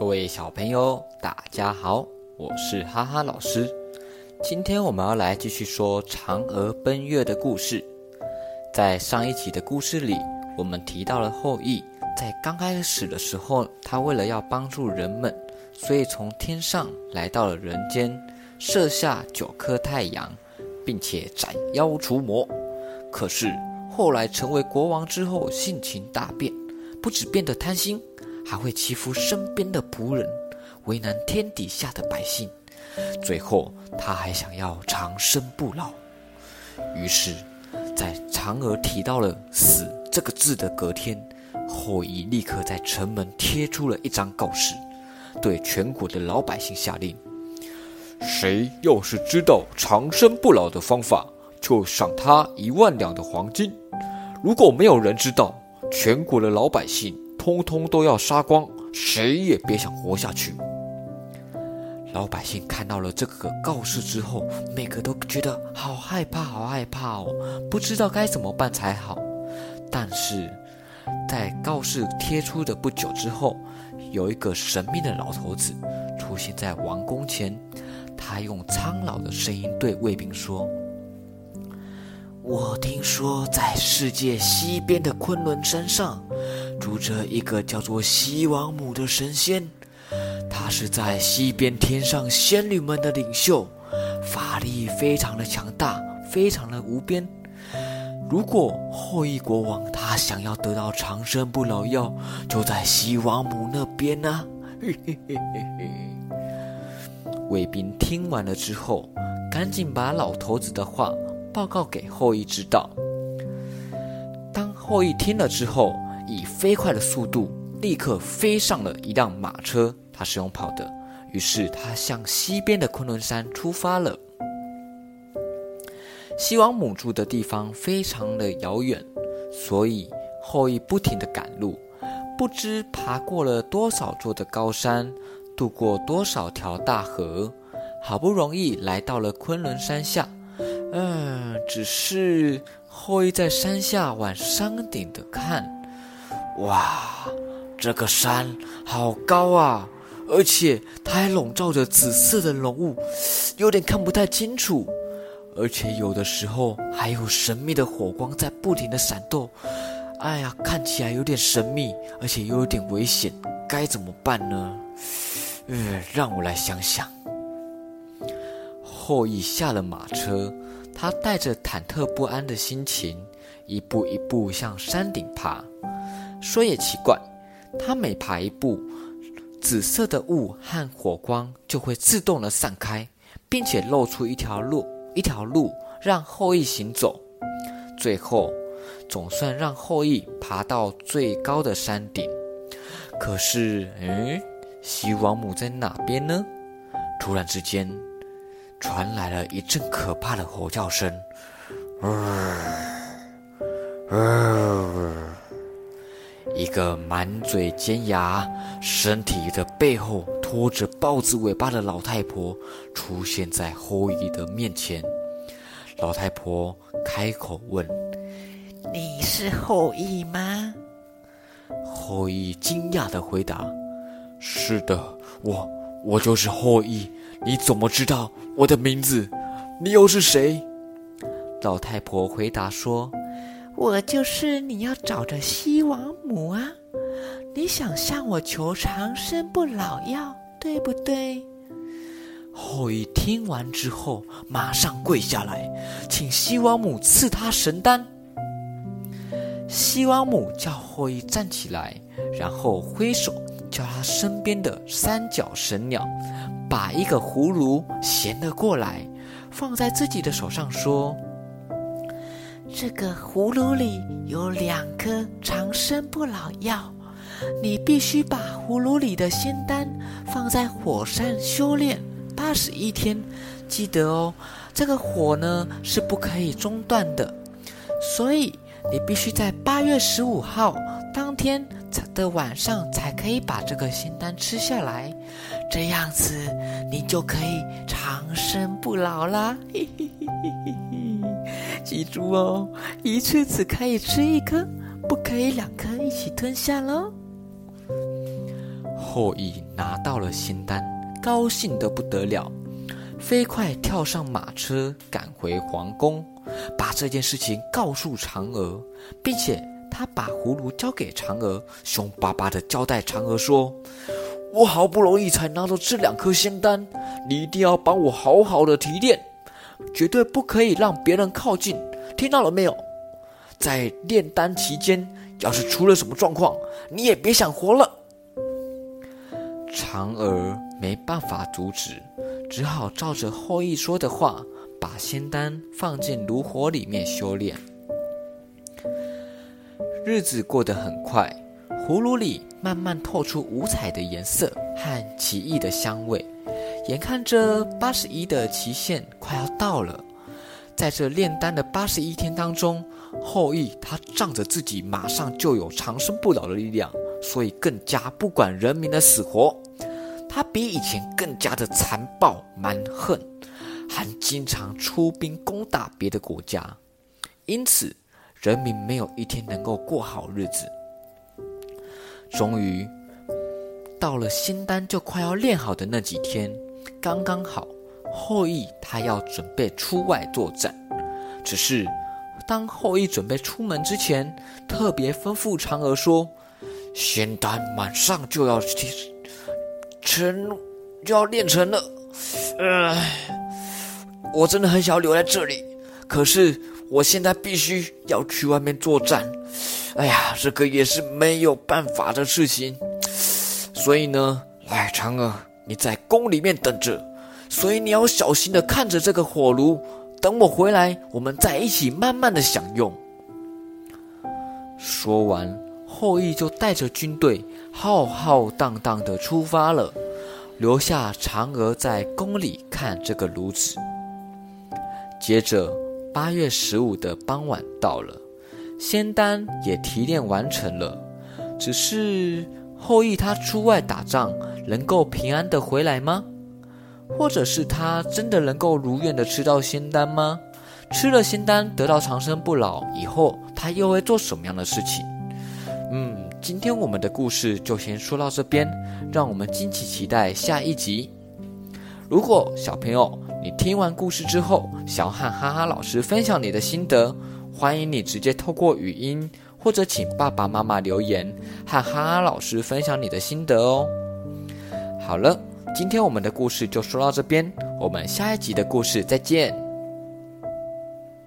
各位小朋友，大家好，我是哈哈老师。今天我们要来继续说嫦娥奔月的故事。在上一集的故事里，我们提到了后羿在刚开始的时候，他为了要帮助人们，所以从天上来到了人间，射下九颗太阳，并且斩妖除魔。可是后来成为国王之后，性情大变，不止变得贪心。还会欺负身边的仆人，为难天底下的百姓，最后他还想要长生不老。于是，在嫦娥提到了“死”这个字的隔天，后羿立刻在城门贴出了一张告示，对全国的老百姓下令：谁要是知道长生不老的方法，就赏他一万两的黄金；如果没有人知道，全国的老百姓。通通都要杀光，谁也别想活下去。老百姓看到了这个告示之后，每个都觉得好害怕，好害怕哦，不知道该怎么办才好。但是，在告示贴出的不久之后，有一个神秘的老头子出现在王宫前，他用苍老的声音对卫兵说。我听说，在世界西边的昆仑山上，住着一个叫做西王母的神仙。她是在西边天上仙女们的领袖，法力非常的强大，非常的无边。如果后羿国王他想要得到长生不老药，就在西王母那边呢。嘿嘿嘿嘿嘿。卫兵听完了之后，赶紧把老头子的话。报告给后羿知道。当后羿听了之后，以飞快的速度立刻飞上了一辆马车，他是用跑的。于是他向西边的昆仑山出发了。西王母住的地方非常的遥远，所以后羿不停的赶路，不知爬过了多少座的高山，渡过多少条大河，好不容易来到了昆仑山下。嗯，只是后羿在山下往山顶的看，哇，这个山好高啊！而且它还笼罩着紫色的浓雾，有点看不太清楚。而且有的时候还有神秘的火光在不停的闪动。哎呀，看起来有点神秘，而且又有点危险，该怎么办呢？嗯，让我来想想。后羿下了马车。他带着忐忑不安的心情，一步一步向山顶爬。说也奇怪，他每爬一步，紫色的雾和火光就会自动的散开，并且露出一条路，一条路让后羿行走。最后，总算让后羿爬到最高的山顶。可是，嗯，西王母在哪边呢？突然之间。传来了一阵可怕的吼叫声，一个满嘴尖牙、身体的背后拖着豹子尾巴的老太婆出现在后羿的面前。老太婆开口问：“你是后羿吗？”后羿惊讶的回答：“是的，我，我就是后羿。”你怎么知道我的名字？你又是谁？老太婆回答说：“我就是你要找的西王母啊！你想向我求长生不老药，对不对？”后羿听完之后，马上跪下来，请西王母赐他神丹。西王母叫后羿站起来，然后挥手叫他身边的三角神鸟。把一个葫芦衔了过来，放在自己的手上，说：“这个葫芦里有两颗长生不老药，你必须把葫芦里的仙丹放在火上修炼八十一天。记得哦，这个火呢是不可以中断的，所以你必须在八月十五号当天。”的晚上才可以把这个仙丹吃下来，这样子你就可以长生不老啦！嘿 记住哦，一次只可以吃一颗，不可以两颗一起吞下喽。后羿拿到了仙丹，高兴得不得了，飞快跳上马车赶回皇宫，把这件事情告诉嫦娥，并且他把葫芦交给嫦娥，凶巴巴地交代嫦娥说：“我好不容易才拿到这两颗仙丹，你一定要帮我好好的提炼，绝对不可以让别人靠近，听到了没有？在炼丹期间，要是出了什么状况，你也别想活了。”嫦娥没办法阻止，只好照着后羿说的话，把仙丹放进炉火里面修炼。日子过得很快，葫芦里慢慢透出五彩的颜色和奇异的香味。眼看着八十一的期限快要到了，在这炼丹的八十一天当中，后羿他仗着自己马上就有长生不老的力量。所以更加不管人民的死活，他比以前更加的残暴蛮横，还经常出兵攻打别的国家，因此人民没有一天能够过好日子。终于到了仙丹就快要炼好的那几天，刚刚好后羿他要准备出外作战，只是当后羿准备出门之前，特别吩咐嫦娥说。仙丹马上就要成，就要炼成了。呃，我真的很想要留在这里，可是我现在必须要去外面作战。哎呀，这个也是没有办法的事情。所以呢，来，嫦娥，你在宫里面等着。所以你要小心的看着这个火炉，等我回来，我们再一起慢慢的享用。说完。后羿就带着军队浩浩荡荡地出发了，留下嫦娥在宫里看这个炉子。接着，八月十五的傍晚到了，仙丹也提炼完成了。只是后羿他出外打仗，能够平安的回来吗？或者是他真的能够如愿的吃到仙丹吗？吃了仙丹得到长生不老以后，他又会做什么样的事情？嗯，今天我们的故事就先说到这边，让我们敬请期待下一集。如果小朋友你听完故事之后，想要和哈哈老师分享你的心得，欢迎你直接透过语音，或者请爸爸妈妈留言，和哈哈老师分享你的心得哦。好了，今天我们的故事就说到这边，我们下一集的故事再见。